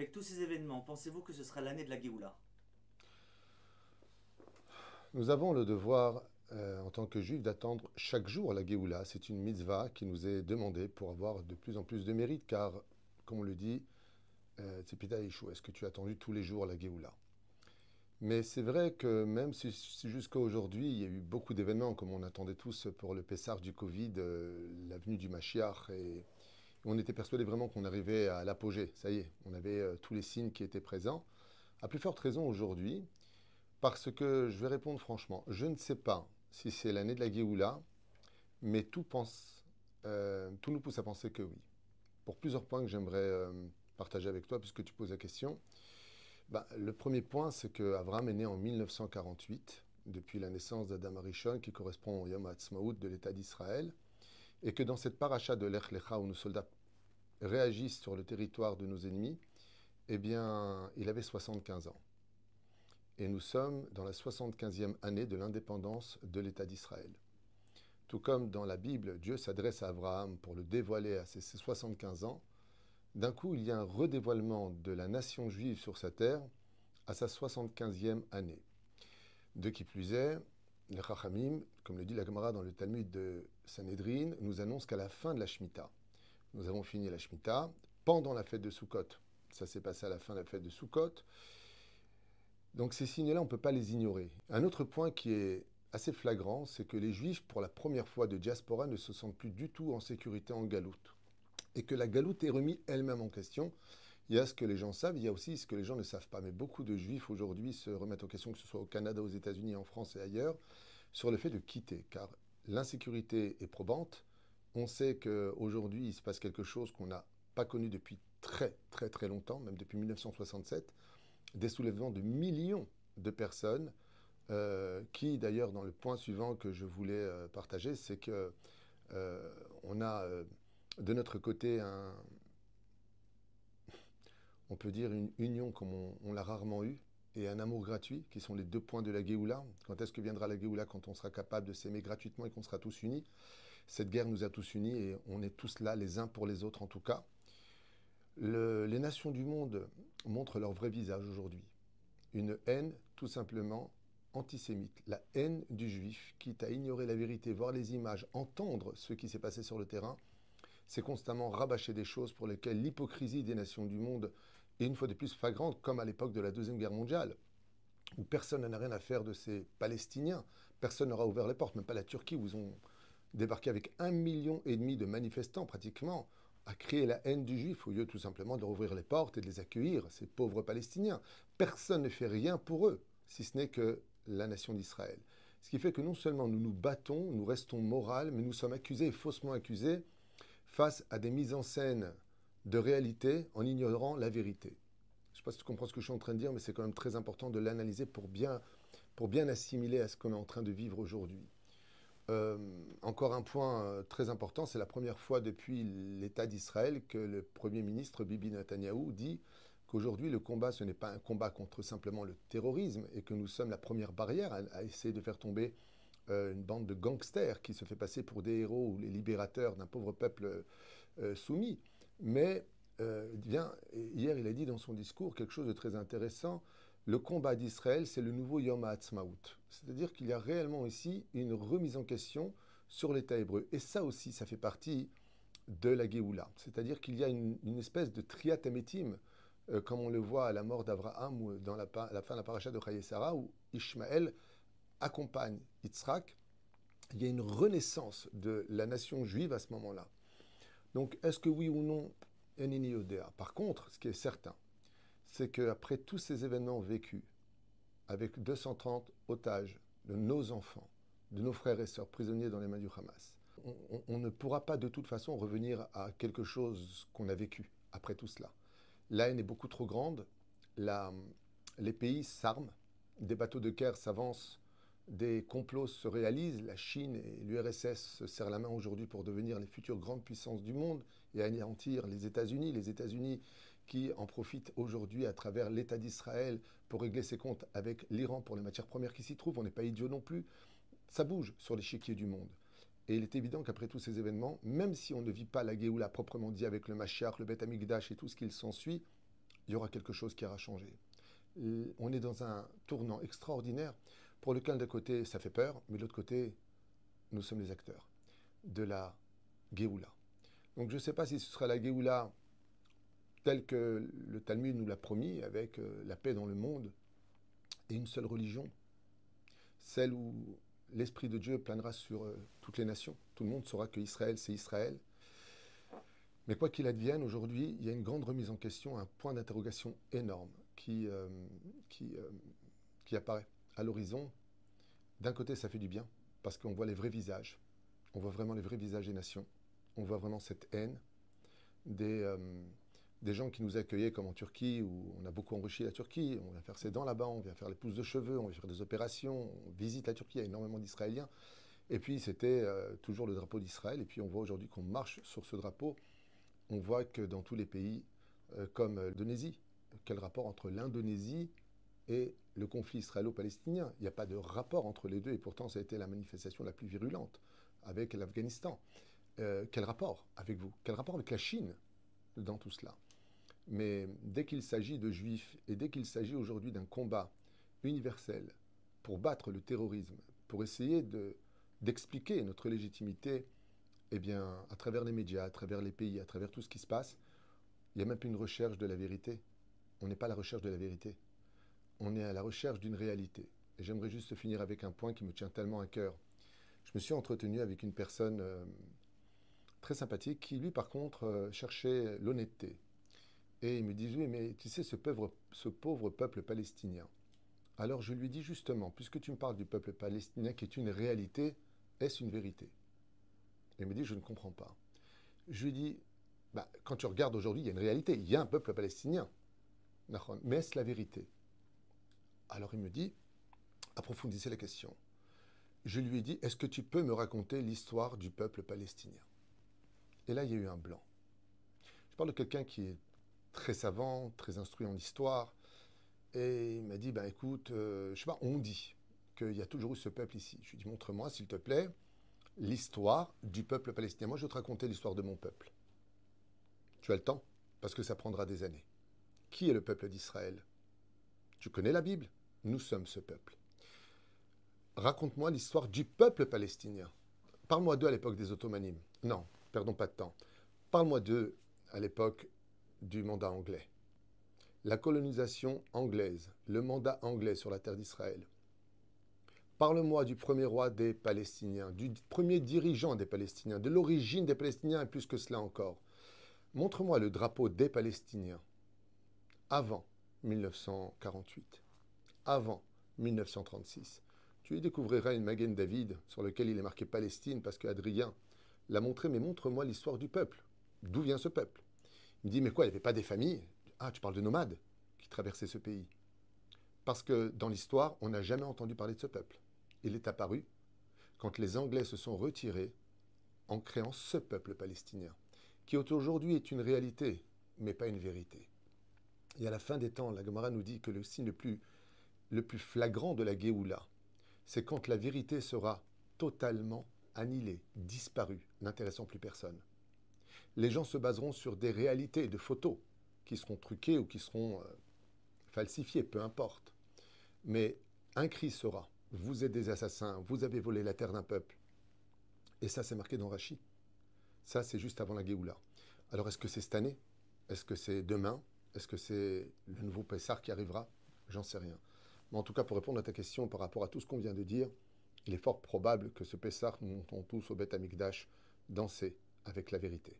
avec tous ces événements, pensez-vous que ce sera l'année de la Géoula? Nous avons le devoir, euh, en tant que juifs, d'attendre chaque jour la Géoula. C'est une mitzvah qui nous est demandée pour avoir de plus en plus de mérite, car, comme on le dit, euh, est-ce que tu as attendu tous les jours la Géoula? Mais c'est vrai que même si, jusqu'à aujourd'hui, il y a eu beaucoup d'événements, comme on attendait tous pour le Pessar du Covid, euh, l'avenue du Mashiach, et on était persuadé vraiment qu'on arrivait à l'apogée. Ça y est, on avait euh, tous les signes qui étaient présents. À plus forte raison aujourd'hui, parce que je vais répondre franchement, je ne sais pas si c'est l'année de la Géoula, mais tout, euh, nous pousse à penser que oui. Pour plusieurs points que j'aimerais partager avec toi, puisque tu poses la question. Bah, le premier point, c'est que Avram est né en 1948, depuis la naissance d'Adam Arishon, qui correspond au Yom HaTzmaout de l'État d'Israël, et que dans cette paracha de l'Ech Lecha, où nos soldats réagissent sur le territoire de nos ennemis, eh bien, il avait 75 ans. Et nous sommes dans la 75e année de l'indépendance de l'État d'Israël. Tout comme dans la Bible, Dieu s'adresse à Abraham pour le dévoiler à ses 75 ans, d'un coup, il y a un redévoilement de la nation juive sur sa terre à sa 75e année. De qui plus est, les Chachamim, comme le dit la Gemara dans le Talmud de Sanhedrin, nous annonce qu'à la fin de la Shemitah, nous avons fini la Shemitah pendant la fête de Sukkot. Ça s'est passé à la fin de la fête de Sukkot. Donc ces signes-là, on ne peut pas les ignorer. Un autre point qui est assez flagrant, c'est que les Juifs, pour la première fois de diaspora, ne se sentent plus du tout en sécurité en galoute et que la galoute est remise elle-même en question. Il y a ce que les gens savent, il y a aussi ce que les gens ne savent pas. Mais beaucoup de juifs aujourd'hui se remettent en question, que ce soit au Canada, aux États-Unis, en France et ailleurs, sur le fait de quitter. Car l'insécurité est probante. On sait qu'aujourd'hui, il se passe quelque chose qu'on n'a pas connu depuis très, très, très longtemps, même depuis 1967. Des soulèvements de millions de personnes, euh, qui d'ailleurs, dans le point suivant que je voulais euh, partager, c'est que euh, on a de notre côté on peut dire une union comme on, l'a rarement eu, et un amour gratuit, qui sont les deux points de la Géoula. Quand est-ce que viendra la Géoula Quand on sera capable de s'aimer gratuitement et qu'on sera tous unis? Cette guerre nous a tous unis et on est tous là, les uns pour les autres en tout cas. les nations du monde montrent leur vrai visage aujourd'hui. Une haine tout simplement antisémite, la haine du juif, quitte à ignorer la vérité, voir les images, entendre ce qui s'est passé sur le terrain, c'est constamment rabâcher des choses pour lesquelles l'hypocrisie des nations du monde est une fois de plus flagrante, comme à l'époque de la Deuxième Guerre mondiale, où personne n'a rien à faire de ces Palestiniens. Personne n'aura ouvert les portes, même pas la Turquie, où ils ont débarqué avec un million et demi de manifestants pratiquement, à créer la haine du juif, au lieu tout simplement de rouvrir les portes et de les accueillir, ces pauvres Palestiniens. Personne ne fait rien pour eux, si ce n'est que la nation d'Israël. Ce qui fait que non seulement nous nous battons, nous restons morales, mais nous sommes accusés faussement accusés face à des mises en scène de réalité en ignorant la vérité. Je ne sais pas si tu comprends ce que je suis en train de dire, mais c'est quand même très important de l'analyser pour bien, pour bien assimiler à ce qu'on est en train de vivre aujourd'hui. Euh, encore un point euh, très important, c'est la première fois depuis l'État d'Israël que le Premier ministre Bibi Netanyahou dit qu'aujourd'hui le combat, ce n'est pas un combat contre simplement le terrorisme et que nous sommes la première barrière à essayer de faire tomber euh, une bande de gangsters qui se fait passer pour des héros ou les libérateurs d'un pauvre peuple soumis. Mais euh, bien, hier, il a dit dans son discours quelque chose de très intéressant. Le combat d'Israël, c'est le nouveau Yom HaAtzmaut. C'est-à-dire qu'il y a réellement ici une remise en question sur l'État hébreu. Et ça aussi, ça fait partie de la Géoula. C'est-à-dire qu'il y a une, espèce de triatamétim, comme on le voit à la mort d'Abraham ou dans la, la, fin de la paracha de Chayesara, où Ishmaël accompagne Yitzhak, il y a une renaissance de la nation juive à ce moment-là. Donc, est-ce que oui ou non, Enini Odea Par contre, ce qui est certain, c'est qu'après tous ces événements vécus, avec 230 otages de nos enfants, de nos frères et sœurs prisonniers dans les mains du Hamas, on, ne pourra pas de toute façon revenir à quelque chose qu'on a vécu après tout cela. La haine est beaucoup trop grande, les pays s'arment, des bateaux de guerre s'avancent des complots se réalisent, la Chine et l'URSS se serrent la main aujourd'hui pour devenir les futures grandes puissances du monde et anéantir les États-Unis, les États-Unis qui en profitent aujourd'hui à travers l'État d'Israël pour régler ses comptes avec l'Iran pour les matières premières qui s'y trouvent. On n'est pas idiot non plus. Ça bouge sur l'échiquier du monde. Et il est évident qu'après tous ces événements, même si on ne vit pas la Géoula proprement dit avec le Mashiach, le Beth Amikdash et tout ce qu'il s'ensuit, il y aura quelque chose qui aura changé. On est dans un tournant extraordinaire pour lequel d'un côté ça fait peur, mais de l'autre côté nous sommes les acteurs de la Géoula. Donc je ne sais pas si ce sera la Géoula telle que le Talmud nous l'a promis, avec euh, la paix dans le monde et une seule religion, celle où l'Esprit de Dieu planera sur euh, toutes les nations. Tout le monde saura que Israël, c'est Israël. Mais quoi qu'il advienne, aujourd'hui, il y a une grande remise en question, un point d'interrogation énorme qui, euh, apparaît à l'horizon. D'un côté, ça fait du bien, parce qu'on voit les vrais visages. On voit vraiment les vrais visages des nations. On voit vraiment cette haine des, des gens qui nous accueillaient comme en Turquie, où on a beaucoup enrichi la Turquie, on vient faire ses dents là-bas, on vient faire les pousses de cheveux, on vient faire des opérations, on visite la Turquie, il y a énormément d'Israéliens. Et puis c'était euh, toujours le drapeau d'Israël, et puis on voit aujourd'hui qu'on marche sur ce drapeau, on voit que dans tous les pays, euh, comme l'Indonésie, quel rapport entre l'Indonésie et le conflit israélo-palestinien Il n'y a pas de rapport entre les deux, et pourtant ça a été la manifestation la plus virulente avec l'Afghanistan. Euh, quel rapport avec vous? Quel rapport avec la Chine dans tout cela? Mais dès qu'il s'agit de juifs et dès qu'il s'agit aujourd'hui d'un combat universel pour battre le terrorisme, pour essayer d'expliquer notre légitimité, eh bien, à travers les médias, à travers les pays, à travers tout ce qui se passe, il n'y a même plus une recherche de la vérité. On n'est pas à la recherche de la vérité. On est à la recherche d'une réalité. Et j'aimerais juste finir avec un point qui me tient tellement à cœur. Je me suis entretenu avec une personne euh, très sympathique qui, lui, par contre, euh, cherchait l'honnêteté. Et il me dit, oui, mais tu sais, ce pauvre, peuple palestinien. Alors je lui dis justement, puisque tu me parles du peuple palestinien qui est une réalité, est-ce une vérité? Il me dit, je ne comprends pas. Je lui dis, bah, quand tu regardes aujourd'hui, il y a une réalité, il y a un peuple palestinien. Mais est-ce la vérité? Alors il me dit, approfondissez la question. Je lui ai dit, est-ce que tu peux me raconter l'histoire du peuple palestinien? Et là, il y a eu un blanc. Je parle de quelqu'un qui est très savant, très instruit en histoire. Et il m'a dit, ben écoute, euh, je sais pas, on dit qu'il y a toujours eu ce peuple ici. Je lui ai dit, montre-moi, s'il te plaît, l'histoire du peuple palestinien. Moi, je vais te raconter l'histoire de mon peuple. Tu as le temps Parce que ça prendra des années. Qui est le peuple d'Israël? Tu connais la Bible? Nous sommes ce peuple. Raconte-moi l'histoire du peuple palestinien. Parle-moi d'eux à l'époque des Ottomanimes. Non, perdons pas de temps. Parle-moi d'eux à l'époque du mandat anglais. La colonisation anglaise, le mandat anglais sur la terre d'Israël. Parle-moi du premier roi des Palestiniens, du premier dirigeant des Palestiniens, de l'origine des Palestiniens et plus que cela encore. Montre-moi le drapeau des Palestiniens avant 1948, avant 1936. Tu y découvriras une Magen David sur lequel il est marqué Palestine parce qu'Adrien l'a montré, mais montre-moi l'histoire du peuple. D'où vient ce peuple? Il me dit, mais quoi, il n'y avait pas des familles? Ah, tu parles de nomades qui traversaient ce pays. Parce que dans l'histoire, on n'a jamais entendu parler de ce peuple. Il est apparu quand les Anglais se sont retirés en créant ce peuple palestinien, qui aujourd'hui est une réalité, mais pas une vérité. Et à la fin des temps, la Gemara nous dit que le signe le plus, le plus flagrant de la Géoula, c'est quand la vérité sera totalement annihilée, disparue, n'intéressant plus personne les gens se baseront sur des réalités de photos qui seront truquées ou qui seront euh, falsifiées, peu importe. Mais un cri sera Vous êtes des assassins, vous avez volé la terre d'un peuple. Et ça, c'est marqué dans Rachi. Ça, c'est juste avant la Géoula. Alors, est-ce que c'est cette année? Est-ce que c'est demain? Est-ce que c'est le nouveau Pessar qui arrivera? J'en sais rien. Mais en tout cas, pour répondre à ta question par rapport à tout ce qu'on vient de dire, il est fort probable que ce Pessar, nous montons tous au Beth Amikdash danser avec la vérité.